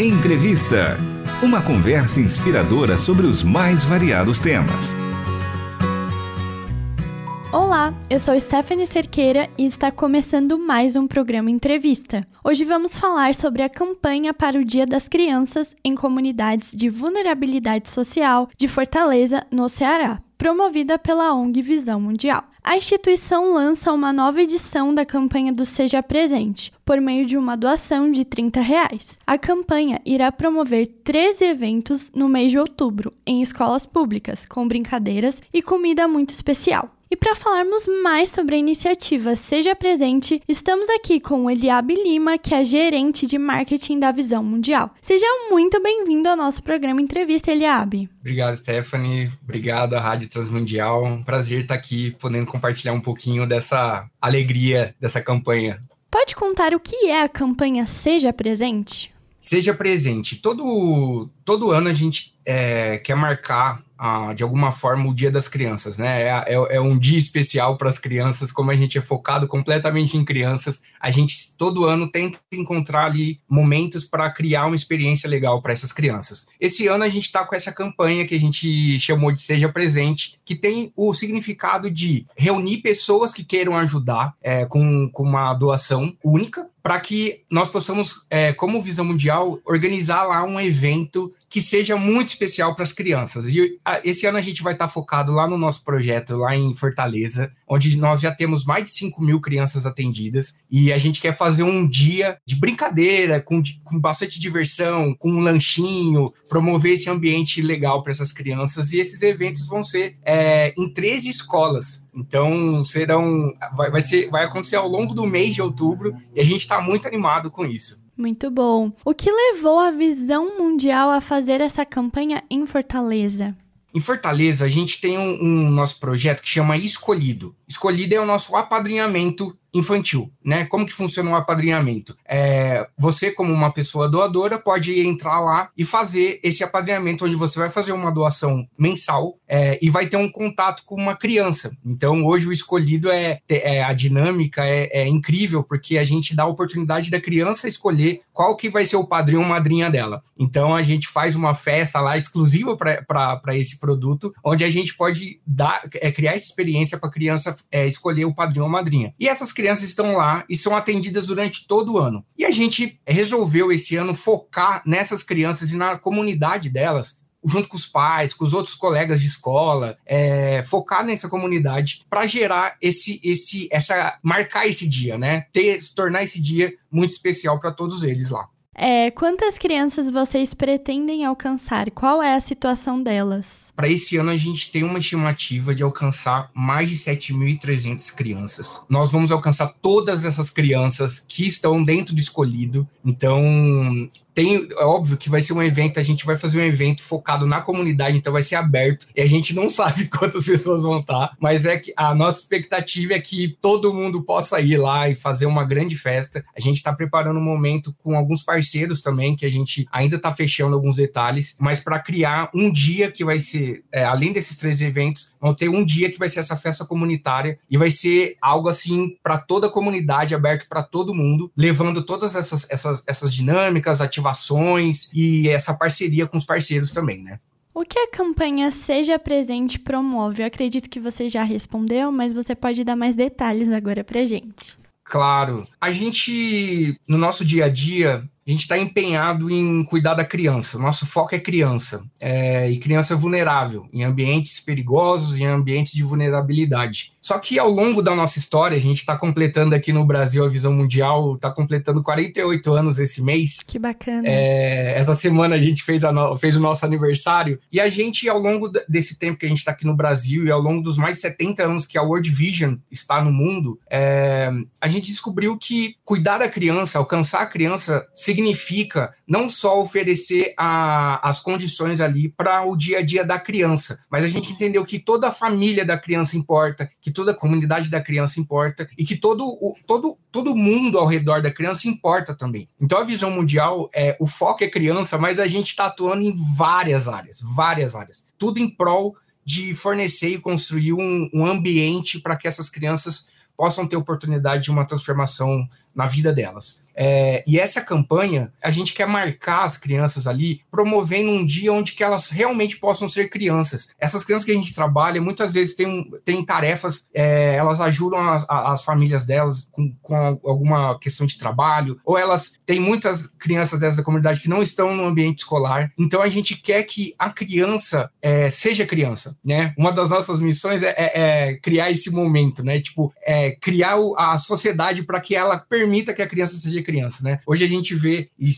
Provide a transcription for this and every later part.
Entrevista. Uma conversa inspiradora sobre os mais variados temas. Olá, eu sou Stephanie Cerqueira e está começando mais um programa Entrevista. Hoje vamos falar sobre a campanha para o Dia das Crianças em comunidades de vulnerabilidade social de Fortaleza, no Ceará promovida pela ONG Visão Mundial. A instituição lança uma nova edição da campanha do Seja Presente, por meio de uma doação de 30 reais. A campanha irá promover 13 eventos no mês de outubro, em escolas públicas, com brincadeiras e comida muito especial. E para falarmos mais sobre a iniciativa Seja Presente, estamos aqui com Eliabe Lima, que é gerente de marketing da Visão Mundial. Seja muito bem-vindo ao nosso programa Entrevista, Eliabe. Obrigado, Stephanie. Obrigado à Rádio Transmundial. Um prazer estar aqui podendo compartilhar um pouquinho dessa alegria dessa campanha. Pode contar o que é a campanha Seja Presente? Seja Presente. Todo, todo ano a gente é, quer marcar ah, de alguma forma o Dia das Crianças, né? É, é, é um dia especial para as crianças, como a gente é focado completamente em crianças, a gente todo ano tenta encontrar ali momentos para criar uma experiência legal para essas crianças. Esse ano a gente está com essa campanha que a gente chamou de Seja Presente, que tem o significado de reunir pessoas que queiram ajudar é, com, com uma doação única, para que nós possamos, é, como Visão Mundial, organizar lá um evento que seja muito especial para as crianças. E a, esse ano a gente vai estar tá focado lá no nosso projeto, lá em Fortaleza, onde nós já temos mais de 5 mil crianças atendidas. E a gente quer fazer um dia de brincadeira, com, com bastante diversão, com um lanchinho, promover esse ambiente legal para essas crianças. E esses eventos vão ser é, em 13 escolas. Então serão. Vai, vai, ser, vai acontecer ao longo do mês de outubro e a gente está muito animado com isso. Muito bom. O que levou a Visão Mundial a fazer essa campanha em Fortaleza? Em Fortaleza, a gente tem um, um nosso projeto que chama Escolhido. Escolhido é o nosso apadrinhamento infantil, né? Como que funciona o apadrinhamento? É, você, como uma pessoa doadora, pode entrar lá e fazer esse apadrinhamento, onde você vai fazer uma doação mensal é, e vai ter um contato com uma criança. Então, hoje o escolhido é, é a dinâmica é, é, incrível, porque a gente dá a oportunidade da criança escolher qual que vai ser o padrinho ou madrinha dela. Então, a gente faz uma festa lá exclusiva para esse produto, onde a gente pode dar, é, criar essa experiência para a criança é, escolher o padrinho ou madrinha. E essas crianças estão lá e são atendidas durante todo o ano. E a gente resolveu esse ano focar nessas crianças e na comunidade delas, junto com os pais, com os outros colegas de escola, é, focar nessa comunidade para gerar esse, esse, essa, marcar esse dia, né? Ter, se tornar esse dia muito especial para todos eles lá. É, quantas crianças vocês pretendem alcançar? Qual é a situação delas? Para esse ano, a gente tem uma estimativa de alcançar mais de 7.300 crianças. Nós vamos alcançar todas essas crianças que estão dentro do escolhido. Então, tem, é óbvio que vai ser um evento, a gente vai fazer um evento focado na comunidade, então vai ser aberto, e a gente não sabe quantas pessoas vão estar, mas é que a nossa expectativa é que todo mundo possa ir lá e fazer uma grande festa. A gente está preparando um momento com alguns parceiros também, que a gente ainda está fechando alguns detalhes, mas para criar um dia que vai ser, é, além desses três eventos, vão ter um dia que vai ser essa festa comunitária e vai ser algo assim para toda a comunidade, aberto para todo mundo, levando todas essas, essas, essas dinâmicas, ativações e essa parceria com os parceiros também, né? O que a campanha Seja Presente promove? Eu acredito que você já respondeu, mas você pode dar mais detalhes agora pra gente. Claro. A gente, no nosso dia a dia, a gente está empenhado em cuidar da criança. Nosso foco é criança, é, e criança vulnerável, em ambientes perigosos, em ambientes de vulnerabilidade. Só que ao longo da nossa história, a gente está completando aqui no Brasil a visão mundial, está completando 48 anos esse mês. Que bacana. É, essa semana a gente fez, a no, fez o nosso aniversário, e a gente, ao longo desse tempo que a gente está aqui no Brasil, e ao longo dos mais de 70 anos que a World Vision está no mundo, é, a gente descobriu que cuidar da criança, alcançar a criança, significa não só oferecer a, as condições ali para o dia a dia da criança, mas a gente entendeu que toda a família da criança importa, que toda a comunidade da criança importa e que todo o todo, todo mundo ao redor da criança importa também. Então a visão mundial é o foco é criança, mas a gente está atuando em várias áreas, várias áreas, tudo em prol de fornecer e construir um, um ambiente para que essas crianças possam ter oportunidade de uma transformação na vida delas. É, e essa campanha, a gente quer marcar as crianças ali, promovendo um dia onde que elas realmente possam ser crianças. Essas crianças que a gente trabalha, muitas vezes têm, têm tarefas, é, elas ajudam as, as, famílias delas com, com alguma questão de trabalho, ou elas têm muitas crianças dessa comunidade que não estão no ambiente escolar. Então a gente quer que a criança é, seja criança, né? Uma das nossas missões é, é, é criar esse momento, né? Tipo, é, criar a sociedade para que ela permita que a criança seja criança, né? Hoje a gente vê, e,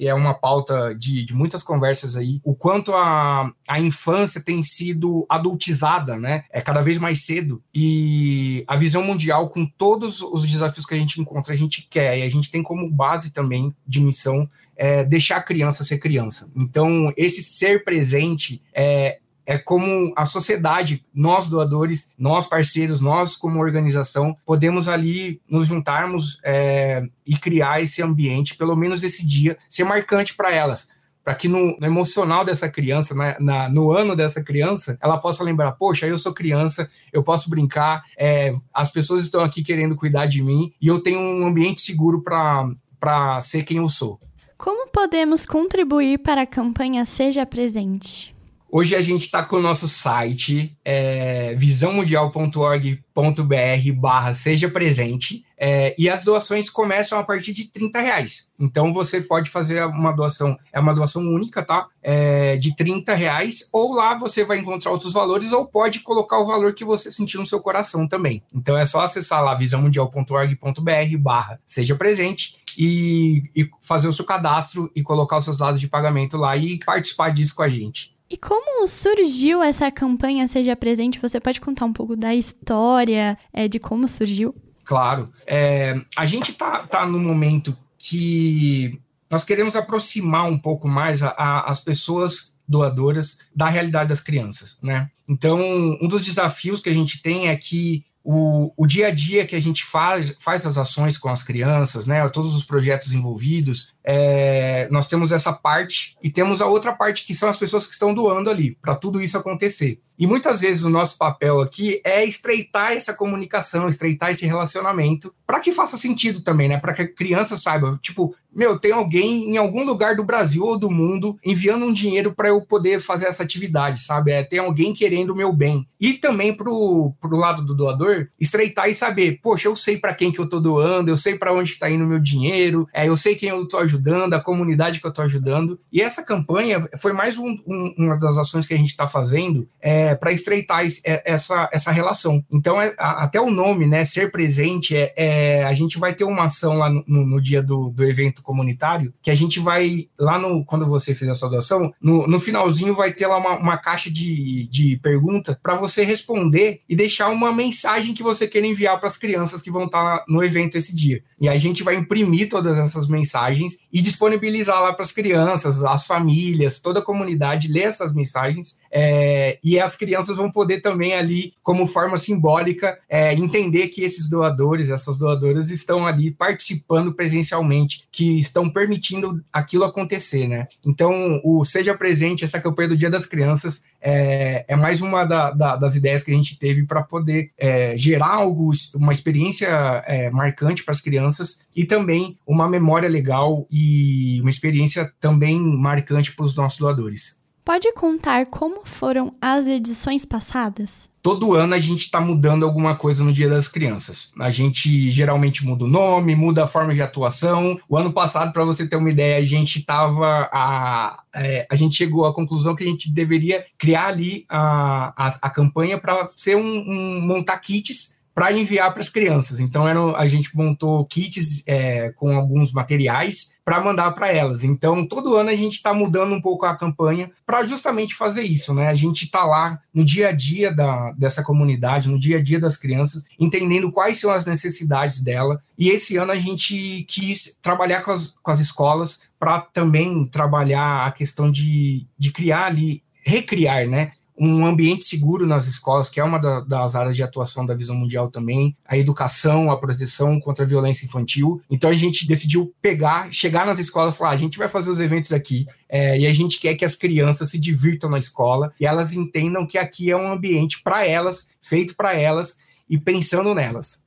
é uma pauta de, de muitas conversas aí, o quanto a, a infância tem sido adultizada, né? É cada vez mais cedo. E a visão mundial, com todos os desafios que a gente encontra, a gente quer, e a gente tem como base também de missão é, deixar a criança ser criança. Então, esse ser presente é, é como a sociedade, nós doadores, nós parceiros, nós como organização, podemos ali nos juntarmos é, e criar esse ambiente, pelo menos esse dia, ser marcante para elas. Para que no, no, emocional dessa criança, na, na, no ano dessa criança, ela possa lembrar: poxa, eu sou criança, eu posso brincar, é, as pessoas estão aqui querendo cuidar de mim e eu tenho um ambiente seguro para ser quem eu sou. Como podemos contribuir para a campanha Seja Presente? Hoje a gente está com o nosso site, é, visãomundial.org.br barra seja presente, é, e as doações começam a partir de 30 reais. Então você pode fazer uma doação, é uma doação única, tá? É, de 30 reais, ou lá você vai encontrar outros valores, ou pode colocar o valor que você sentir no seu coração também. Então é só acessar lá visãomundial.org.br barra seja presente e, e fazer o seu cadastro e colocar os seus dados de pagamento lá e participar disso com a gente. E como surgiu essa campanha Seja Presente? Você pode contar um pouco da história, é, de como surgiu? Claro. É, a gente tá, tá no momento que nós queremos aproximar um pouco mais a, a, as pessoas doadoras da realidade das crianças, né? Então, um dos desafios que a gente tem é que o, o dia a dia que a gente faz, faz as ações com as crianças, né, todos os projetos envolvidos, é, nós temos essa parte e temos a outra parte que são as pessoas que estão doando ali para tudo isso acontecer. E muitas vezes o nosso papel aqui é estreitar essa comunicação, estreitar esse relacionamento, para que faça sentido também, né? Para que a criança saiba, tipo, meu, tem alguém em algum lugar do Brasil ou do mundo enviando um dinheiro para eu poder fazer essa atividade, sabe? É, tem alguém querendo o meu bem. E também pro, pro lado do doador, estreitar e saber, poxa, eu sei para quem que eu tô doando, eu sei para onde está indo o meu dinheiro, é, eu sei quem eu tô ajudando, a comunidade que eu tô ajudando. E essa campanha foi mais um, um, uma das ações que a gente está fazendo é, para estreitar é, essa, essa relação. Então, é, a, até o nome, né, ser presente, é, é, a gente vai ter uma ação lá no, no dia do, do evento comunitário, que a gente vai, lá no, quando você fizer a sua doação, no, no finalzinho vai ter lá uma, uma caixa de, de pergunta para você responder e deixar uma mensagem que você quer enviar para as crianças que vão estar tá no evento esse dia. E a gente vai imprimir todas essas mensagens e disponibilizar lá para as crianças, as famílias, toda a comunidade ler essas mensagens é, e as crianças vão poder também ali, como forma simbólica, é, entender que esses doadores, essas doadoras estão ali participando presencialmente, que estão permitindo aquilo acontecer, né? Então, o Seja Presente, essa campanha do Dia das Crianças, é, é mais uma da, da, das ideias que a gente teve para poder é, gerar algo, uma experiência é, marcante para as crianças e também uma memória legal e uma experiência também marcante para os nossos doadores. Pode contar como foram as edições passadas? Todo ano a gente está mudando alguma coisa no Dia das Crianças. A gente geralmente muda o nome, muda a forma de atuação. O ano passado, para você ter uma ideia, a gente tava a, é, a gente chegou à conclusão que a gente deveria criar ali a, a, a campanha para ser um, um montar kits para enviar para as crianças. Então era, a gente montou kits é, com alguns materiais para mandar para elas. Então todo ano a gente está mudando um pouco a campanha para justamente fazer isso, né? A gente está lá no dia a dia da, dessa comunidade, no dia a dia das crianças, entendendo quais são as necessidades dela. E esse ano a gente quis trabalhar com as, com as escolas para também trabalhar a questão de, de criar ali recriar, né? Um ambiente seguro nas escolas, que é uma da, das áreas de atuação da Visão Mundial também, a educação, a proteção contra a violência infantil. Então a gente decidiu pegar, chegar nas escolas e falar: a gente vai fazer os eventos aqui é, e a gente quer que as crianças se divirtam na escola e elas entendam que aqui é um ambiente para elas, feito para elas e pensando nelas.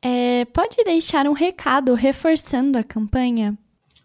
É, pode deixar um recado reforçando a campanha?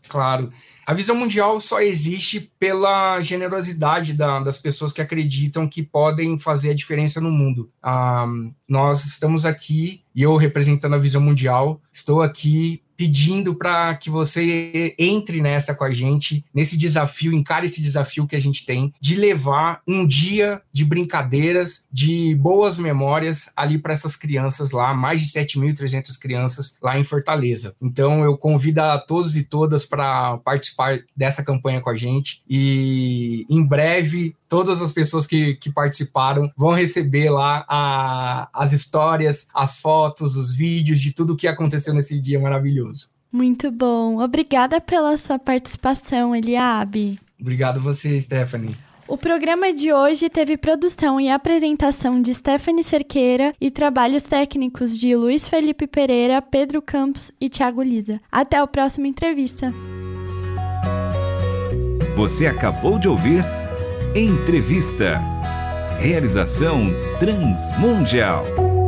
Claro. A visão mundial só existe pela generosidade da, das pessoas que acreditam que podem fazer a diferença no mundo. Ah, nós estamos aqui, e eu representando a visão mundial, estou aqui pedindo para que você entre nessa com a gente, nesse desafio, encare esse desafio que a gente tem de levar um dia de brincadeiras, de boas memórias ali para essas crianças lá, mais de 7.300 crianças lá em Fortaleza. Então eu convido a todos e todas para participar dessa campanha com a gente e em breve todas as pessoas que, que participaram vão receber lá a, as histórias, as fotos, os vídeos de tudo o que aconteceu nesse dia maravilhoso. Muito bom. Obrigada pela sua participação, Eliabe. Obrigado você, Stephanie. O programa de hoje teve produção e apresentação de Stephanie Cerqueira e trabalhos técnicos de Luiz Felipe Pereira, Pedro Campos e Thiago Lisa. Até o próximo entrevista. Você acabou de ouvir Entrevista. Realização Transmundial.